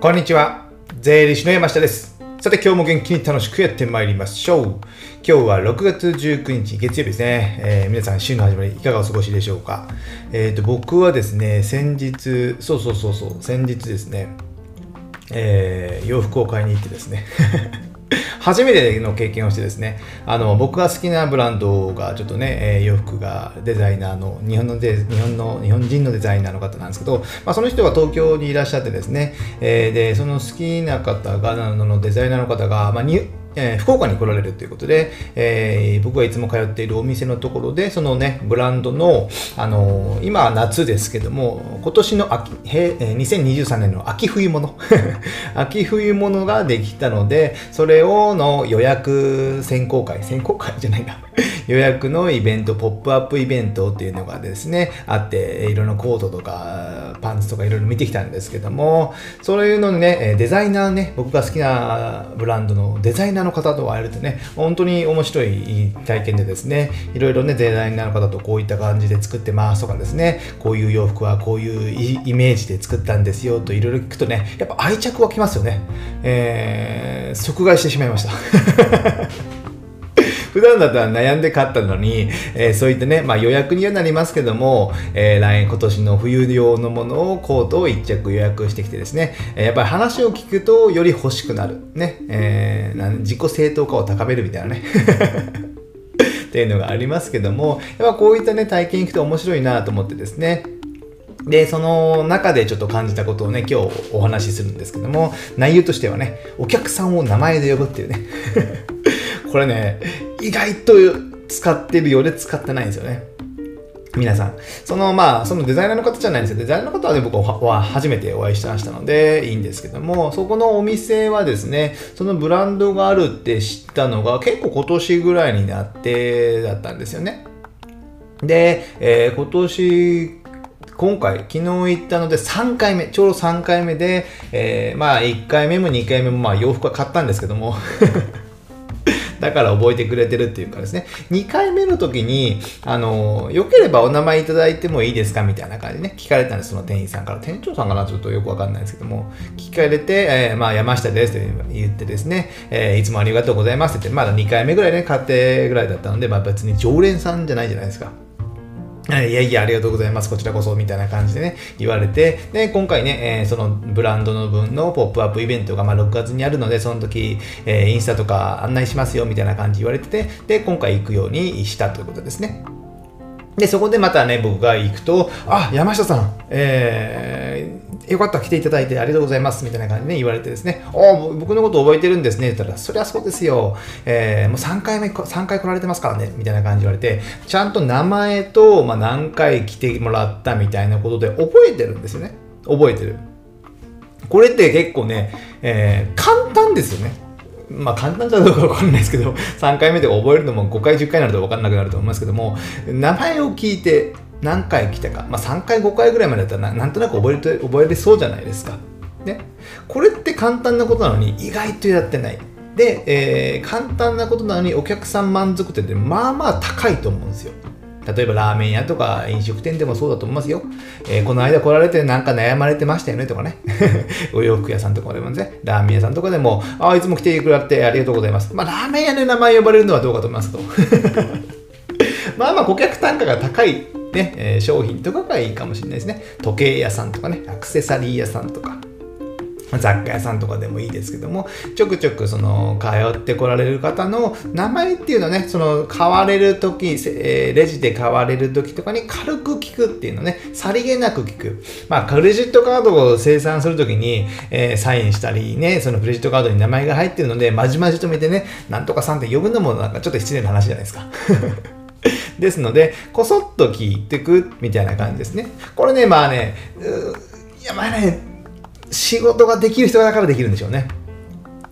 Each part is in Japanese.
こんにちは。税理士の山下です。さて今日も元気に楽しくやってまいりましょう。今日は6月19日月曜日ですね。えー皆さん週の始まりいかがお過ごしでしょうか？えっ、と僕はですね、先日、そうそうそうそう、先日ですね、えー洋服を買いに行ってですね。初めての経験をしてですね、あの僕が好きなブランドがちょっとね、え洋服がデザイナーの日本のデ日本の日本人のデザイナーの方なんですけど、まあ、その人が東京にいらっしゃってですね、えーでその好きな方があのデザイナーの方が、まあ、えー福岡に来られるということで、えー僕がいつも通っているお店のところで、そのね、ブランドの、あのー今は夏ですけども、今年の秋、へ2023年の秋冬物、秋冬物ができたので、それをの予約選考会、選考会じゃないな、予約のイベント、ポップアップイベントっていうのがですね、あって、いろんなコートとか、パンツとかいろいろ見てきたんですけども、そういうのにね、デザイナーね、僕が好きなブランドのデザイナーの方と会えるとね、本当に面白い体験でですね、いろいろね、デザイナーの方とこういった感じで作ってますとかですね、こういう洋服はこういうイイメージで作ったんですよといろいろ聞くとね、やっぱ愛着湧きますよね。えー、即買いしてしまいました。普段だったら悩んで買ったのに、えーそういったね、まあ、予約にはなりますけども、えー来今年の冬用のものをコートを1着予約してきてですね、えやっぱり話を聞くとより欲しくなる、ねえー自己正当化を高めるみたいなね。っていうのがありますけども、やっぱこういったね、体験行くと面白いなと思ってですね、で、その中でちょっと感じたことをね、今日お話しするんですけども、内容としてはね、お客さんを名前で呼ぶっていうね。これね、意外と使ってるようで使ってないんですよね。皆さん。そのまあ、そのデザイナーの方じゃないんですよ。デザイナーの方はね、僕は初めてお会いしてましたので、いいんですけども、そこのお店はですね、そのブランドがあるって知ったのが結構今年ぐらいになってだったんですよね。で、えー今年、今回、昨日行ったので3回目、ちょうど3回目で、えーまあ1回目も2回目もまあ洋服は買ったんですけども、だから覚えてくれてるっていうかですね、2回目の時に、あの、良ければお名前いただいてもいいですかみたいな感じでね、聞かれたんです、その店員さんから。店長さんかなちょっとよくわかんないですけども、聞かれて、えーまあ山下ですって言ってですね、えーいつもありがとうございますって言って、まだ2回目ぐらいね、買ってぐらいだったので、まあ別に常連さんじゃないじゃないですか。いやいや、ありがとうございます。こちらこそ、みたいな感じでね、言われて、で、今回ね、えーそのブランドの分のポップアップイベントが、まあ、6月にあるので、その時、えーインスタとか案内しますよ、みたいな感じ言われてて、で、今回行くようにしたということですね。で、そこでまたね、僕が行くと、あ、山下さん、えーよかったら来ていただいてありがとうございます、みたいな感じで、ね、言われてですね、あ僕のこと覚えてるんですね、って言ったら、そりゃそうですよ、えーもう3回目、3回来られてますからね、みたいな感じで言われて、ちゃんと名前と、まあ、何回来てもらったみたいなことで覚えてるんですよね。覚えてる。これって結構ね、えー簡単ですよね。まあ簡単じゃどうかわかんないですけど、3回目で覚えるのも5回、10回になると分かんなくなると思いますけども、名前を聞いて何回来たか、まあ3回、5回ぐらいまでだったらなんとなく覚えて覚えれそうじゃないですか。ね。これって簡単なことなのに意外とやってない。で、えー簡単なことなのにお客さん満足点ってまあまあ高いと思うんですよ。例えばラーメン屋とか飲食店でもそうだと思いますよ。えーこの間来られてなんか悩まれてましたよねとかね。お洋服屋さんとかでもね、ラーメン屋さんとかでも、ああ、いつも来てくれてありがとうございます。まあ、ラーメン屋の名前呼ばれるのはどうかと思いますけど。まあまあ顧客単価が高い、ねえー商品とかがいいかもしれないですね。時計屋さんとかね、アクセサリー屋さんとか。雑貨屋さんとかでもいいですけども、ちょくちょくその通ってこられる方の名前っていうのね、その買われるとき、えレジで買われるときとかに軽く聞くっていうのね、さりげなく聞く。まあ、クレジットカードを生産するときに、えーサインしたりね、そのクレジットカードに名前が入ってるので、まじまじと見てね、なんとかさんって呼ぶのもなんかちょっと失礼な話じゃないですか。ですので、こそっと聞いてくみたいな感じですね。これね、まあね、いやまあね、仕事ができる人だからできるんでしょうね。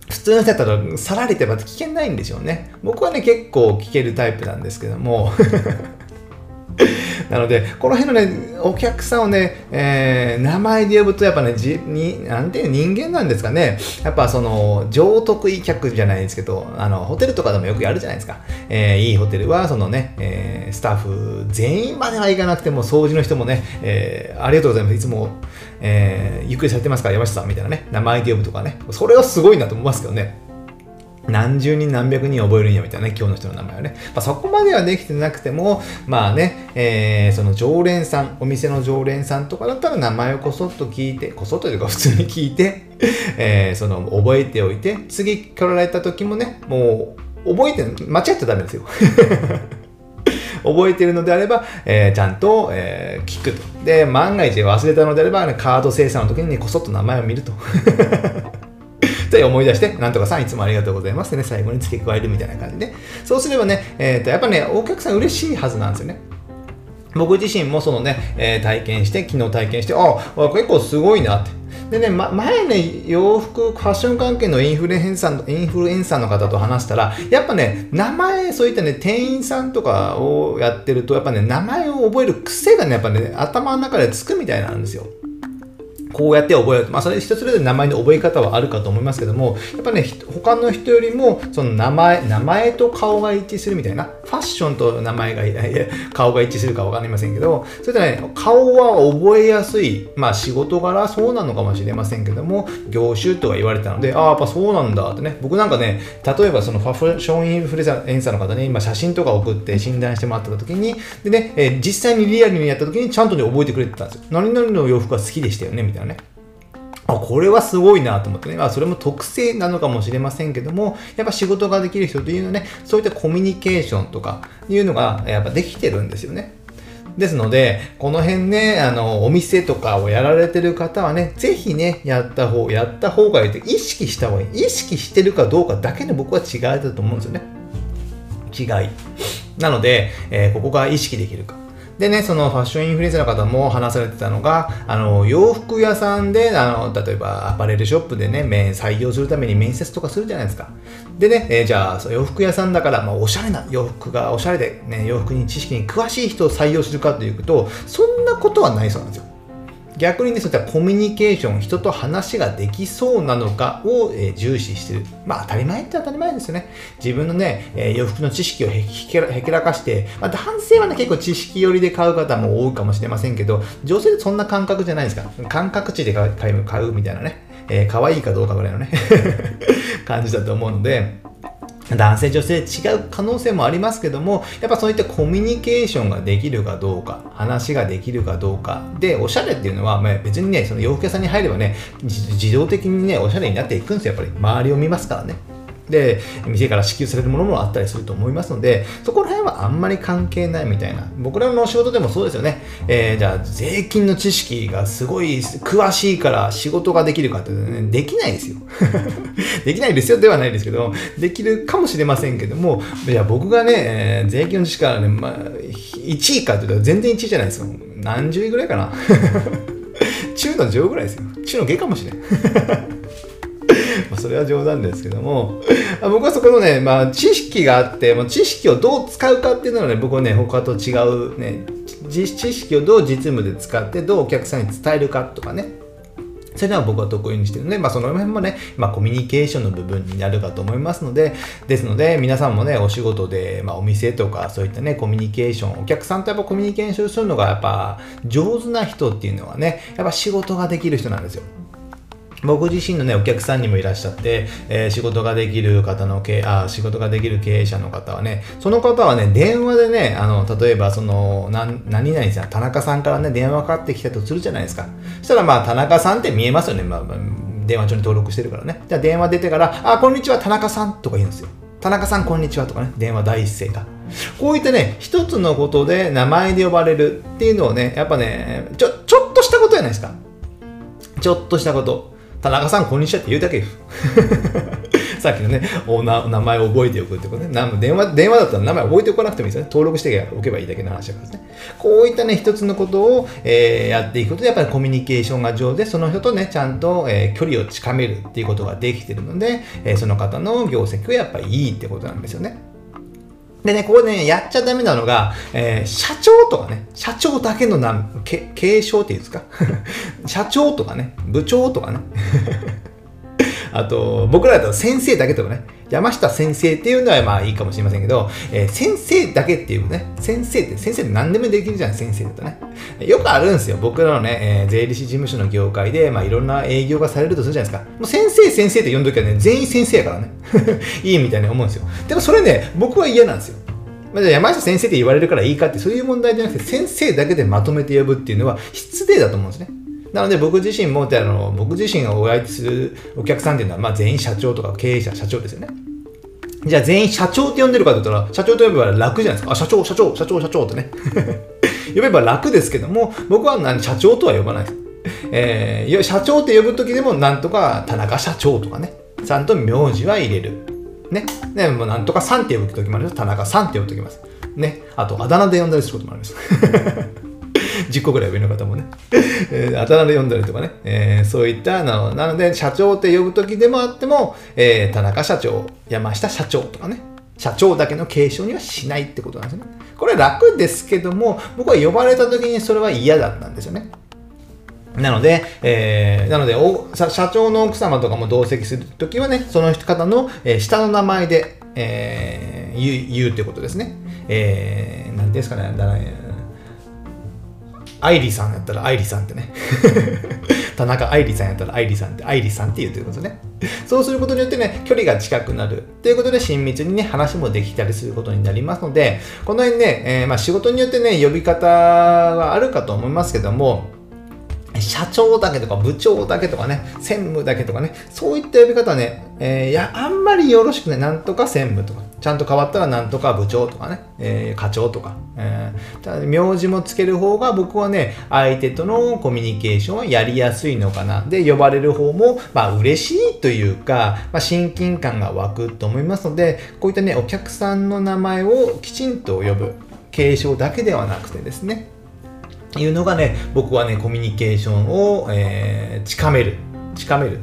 普通の人だったらさられてば聞けないんでしょうね。僕はね、結構聞けるタイプなんですけども、なので、この辺のね、お客さんをね、えー、名前で呼ぶと、やっぱね、じになんていう人間なんですかね、やっぱその、上得意客じゃないですけど、あの、ホテルとかでもよくやるじゃないですか。えー、いいホテルは、そのね、えー、スタッフ全員まではいかなくても、掃除の人もね、えー、ありがとうございます。いつも、えー、ゆっくりされてますから、山下さんみたいなね、名前で呼ぶとかね、それはすごいなと思いますけどね。何十人何百人覚えるんやみたいなね、今日の人の名前はね。まあ、そこまではできてなくても、まあね、えー、その常連さん、お店の常連さんとかだったら名前をこそっと聞いて、こそっとというか普通に聞いて、えー、その覚えておいて、次来られた時もね、もう覚えて、間違っちゃダメですよ。覚えてるのであれば、えー、ちゃんと、えー、聞くと。で、万が一忘れたのであれば、ね、カード精査の時に、ね、こそっと名前を見ると。で思い出して、なんとかさんいつもありがとうございますね、最後に付け加えるみたいな感じで、そうすればね、えっ、ー、と、やっぱね、お客さん嬉しいはずなんですよね。僕自身もそのね、えー、体験して、昨日体験して、ああ、結構すごいなって。でね、ま、前ね、洋服、ファッション関係のインフルエンサー、インフルエンサーの方と話したら、やっぱね、名前、そういったね、店員さんとかをやってると、やっぱね、名前を覚える癖がね、やっぱね、頭の中でつくみたいなんですよ。こうやって覚える。まあ、それ人それぞれ名前の覚え方はあるかと思いますけども、やっぱね、他の人よりも、その名前、名前と顔が一致するみたいな、ファッションと名前が、顔が一致するかわかりませんけど、それでね、顔は覚えやすい、まあ、仕事柄そうなのかもしれませんけども、業種とか言われたので、ああ、やっぱそうなんだってね、僕なんかね、例えばそのファッションインフルエンサーの方に、今写真とか送って診断してもらった時に、でね、えー、実際にリアルにやった時にちゃんとね、覚えてくれてたんですよ。何々の洋服は好きでしたよね、みたいなね。あ、これはすごいなと思ってね。まあ、それも特性なのかもしれませんけども、やっぱ仕事ができる人というのはね、そういったコミュニケーションとかいうのがやっぱできてるんですよね。ですので、この辺ね、あの、お店とかをやられてる方はね、ぜひね、やった方、やった方がいいって意識した方がいい。意識してるかどうかだけで僕は違いだと思うんですよね。違い。なので、えー、ここが意識できるか。でね、そのファッションインフルエンサーの方も話されてたのが、あの、洋服屋さんで、あの、例えばアパレルショップでね、採用するために面接とかするじゃないですか。でね、えー、じゃあ、洋服屋さんだから、まあ、おしゃれな洋服が、おしゃれで、ね、洋服に知識に詳しい人を採用するかというと、そんなことはないそうなんですよ。逆にね、そういったコミュニケーション、人と話ができそうなのかを、えー、重視してる。まあ当たり前って当たり前ですよね。自分のね、えー、洋服の知識をへけらかして、まあ、男性はね、結構知識寄りで買う方も多いかもしれませんけど、女性ってそんな感覚じゃないですか。感覚値で買う買うみたいなね。えー、可愛いかどうかぐらいのね 感じだと思うので、男性女性違う可能性もありますけどもやっぱそういったコミュニケーションができるかどうか話ができるかどうか。でおしゃれっていうのは、まあ、別にねその洋服屋さんに入ればね自動的にねおしゃれになっていくんですよ。やっぱり周りを見ますからね。で、店から支給されるものもあったりすると思いますので、そこら辺はあんまり関係ないみたいな。僕らの仕事でもそうですよね。えー、じゃあ、税金の知識がすごい詳しいから仕事ができるかって、ね、できないですよ。できないですよではないですけど、できるかもしれませんけども、じゃあ僕がね、えー、税金の知識からね、まあ、1位かって言ったら全然1位じゃないですよ。何十位ぐらいかな。中の上ぐらいですよ。中の下かもしれん。それは冗談ですけども、僕はそこのね、まあ、知識があって、もう知識をどう使うかっていうのはね、僕はね、他と違うね、知識をどう実務で使って、どうお客さんに伝えるかとかね、そういうのは僕は得意にしてるので、まあ、その辺もね、まあ、コミュニケーションの部分になるかと思いますので、ですので、皆さんもね、お仕事で、まあ、お店とか、そういったね、コミュニケーション、お客さんとやっぱコミュニケーションするのが、やっぱ、上手な人っていうのはね、やっぱ仕事ができる人なんですよ。僕自身のね、お客さんにもいらっしゃって、えー、仕事ができる方の経あ、仕事ができる経営者の方はね、その方はね、電話でね、あの、例えばその、な何々さん、田中さんからね、電話かかってきたとするじゃないですか。そしたらまあ、田中さんって見えますよね。まあ、電話帳に登録してるからね。じゃ電話出てから、あ、こんにちは、田中さんとか言うんですよ。田中さん、こんにちはとかね、電話第一声が。こういったね、一つのことで名前で呼ばれるっていうのをね、やっぱね、ちょ、ちょっとしたことじゃないですか。ちょっとしたこと。田中さん、こんにちはって言うだけ さっきのね、お名前を覚えておくってことね。電話、電話だったら名前覚えておかなくてもいいですよね。登録しておけばいいだけの話だからですね。こういったね、一つのことを、えー、やっていくことで、やっぱりコミュニケーションが上手で、その人とね、ちゃんと、えー、距離を近めるっていうことができてるので、えー、その方の業績はやっぱりいいってことなんですよね。でね、ここでね、やっちゃダメなのが、えー、社長とかね、社長だけの名、継承っていうんですか？社長とかね、部長とかね。あと、僕らだと先生だけとかね、山下先生っていうのはまあいいかもしれませんけど、えー、先生だけっていうね、先生って、先生って何でもできるじゃん、先生だとね。よくあるんですよ。僕らのね、えー、税理士事務所の業界で、まあいろんな営業がされるとするじゃないですか。もう先生、先生って呼んどきはね、全員先生やからね。いいみたいに思うんですよ。でもそれね、僕は嫌なんですよ。まあ、じゃ山下先生って言われるからいいかってそういう問題じゃなくて先生だけでまとめて呼ぶっていうのは失礼だと思うんですね。なので僕自身もあの僕自身がお相手するお客さんっていうのは、まあ、全員社長とか経営者社長ですよね。じゃあ全員社長って呼んでるかって言ったら社長と呼べば楽じゃないですか。あ、社長、社長、社長、社長ってね。呼べば楽ですけども僕は何社長とは呼ばないです。えー、社長って呼ぶ時でもなんとか田中社長とかねちゃんと名字は入れる。ね。ね、もうなんとかさんって呼ぶ時もあります。田中さんって呼ぶ時もあります。ね。あと、あだ名で呼んだりすることもあります。10個ぐらい上の方もね、えー、あだ名で呼んだりとかね、えー、そういったのなので、社長って呼ぶ時でもあっても、えー、田中社長、山下社長とかね、社長だけの継承にはしないってことなんですよね。これ楽ですけども、僕は呼ばれた時にそれは嫌だったんですよね。なので、えー、なので社長の奥様とかも同席するときはね、その方の、えー、下の名前で、えー、言う言うってことですね。えー、なんですかね、だアイリさんやったらアイリさんってね。田中愛理さんやったら愛理さんって愛理さんって言うということね。そうすることによってね、距離が近くなる。ということで親密にね、話もできたりすることになりますので、この辺ね、えー、まあ仕事によってね、呼び方はあるかと思いますけども、社長だけとか部長だけとかね、専務だけとかね、そういった呼び方はね、えー、いや、あんまりよろしくない。なんとか専務とか、ちゃんと変わったらなんとか部長とかね、えー、課長とか、えー、ただ名字もつける方が僕はね、相手とのコミュニケーションはやりやすいのかな。で、呼ばれる方も、まあ嬉しいというか、まあ親近感が湧くと思いますので、こういったね、お客さんの名前をきちんと呼ぶ。継承だけではなくてですね、いうのがね、僕はね、コミュニケーションを、えー、近める。近める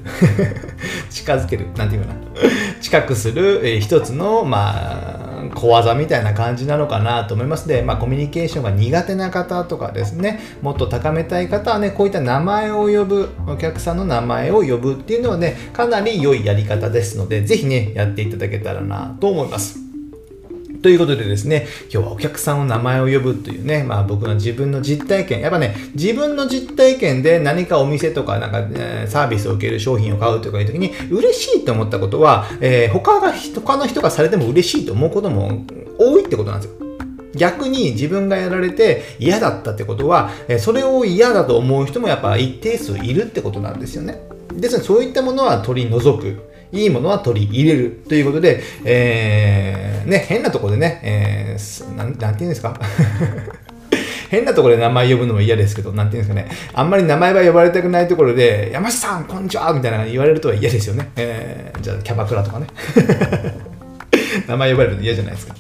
近づける。なんていうかな。近くする、えー、一つの、まあ、小技みたいな感じなのかなと思いますで、まあ、コミュニケーションが苦手な方とかですね、もっと高めたい方はね、こういった名前を呼ぶ、お客さんの名前を呼ぶっていうのはね、かなり良いやり方ですので、ぜひね、やっていただけたらなと思います。ということでですね、今日はお客さんの名前を呼ぶというね、まあ僕の自分の実体験、やっぱね、自分の実体験で何かお店とかなんか、え、サービスを受ける商品を買うとかいう時に嬉しいと思ったことは、えー、他が、他の人がされても嬉しいと思うことも多いってことなんですよ。逆に自分がやられて嫌だったってことは、それを嫌だと思う人もやっぱ一定数いるってことなんですよね。ですので、そういったものは取り除く。いいものは取り入れるということで、えー、ね、変なとこでね、えー、なん、なんて言うんですか？変なところで名前呼ぶのも嫌ですけど、なんて言うんですかね、あんまり名前は呼ばれたくないところで、山下さん、こんにちはみたいな言われるとは嫌ですよね。えー、じゃあ、キャバクラとかね。名前呼ばれるの嫌じゃないですか。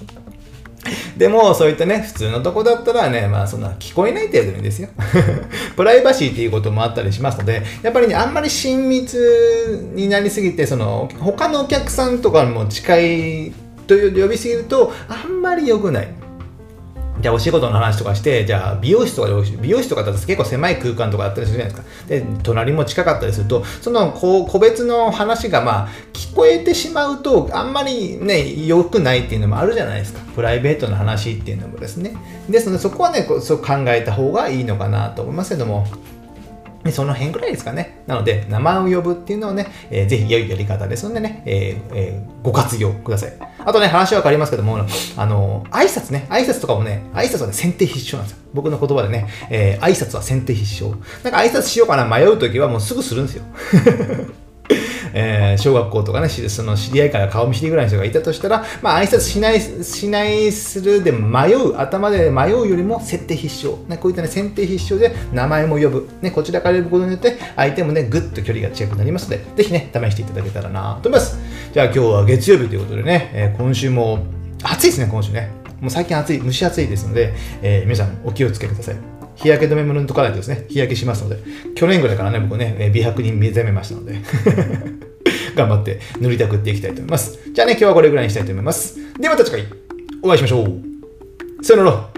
でも、そういったね、普通のとこだったらね、まあそんな聞こえない程度にですよ。プライバシーっていうこともあったりしますので、やっぱりね、あんまり親密になりすぎて、その、他のお客さんとかも近いと呼びすぎると、あんまり良くない。じゃあお仕事の話とかして、じゃあ美容室とか、美容室とかだと結構狭い空間とかあったりするじゃないですか。で、隣も近かったりすると、そのこう個別の話がまあ聞こえてしまうと、あんまりね、良くないっていうのもあるじゃないですか。プライベートの話っていうのもですね。ですので、そこはね、そう考えた方がいいのかなと思いますけども、その辺ぐらいですかね。なので、名前を呼ぶっていうのをね、えー、ぜひ良いやり方ですのでね、えーえー、ご活用ください。あとね、話は変わりますけども、あの、挨拶ね、挨拶とかもね、挨拶はね、先手必勝なんですよ。僕の言葉でね、えー、挨拶は先手必勝。なんか挨拶しようかな迷うときはもうすぐするんですよ。えー、小学校とかね、その知り合いから顔見知りぐらいの人がいたとしたら、まあ、挨拶しない、しないするで迷う、頭で迷うよりも設定必勝。ね、こういったね、先手必勝で名前も呼ぶ。ね、こちらから呼ぶことによって、相手もね、ぐっと距離が近くなりますので、ぜひね、試していただけたらなと思います。じゃあ今日は月曜日ということでね、えー、今週も暑いですね、今週ね。もう最近暑い、蒸し暑いですので、えー、皆さんお気をつけください。日焼け止めも塗っとかないとですね、日焼けしますので、去年ぐらいからね、僕ね、美白に目覚めましたので頑張って塗りたくっていきたいと思います。じゃあね、今日はこれぐらいにしたいと思います。ではまた次回、お会いしましょう。さよなら。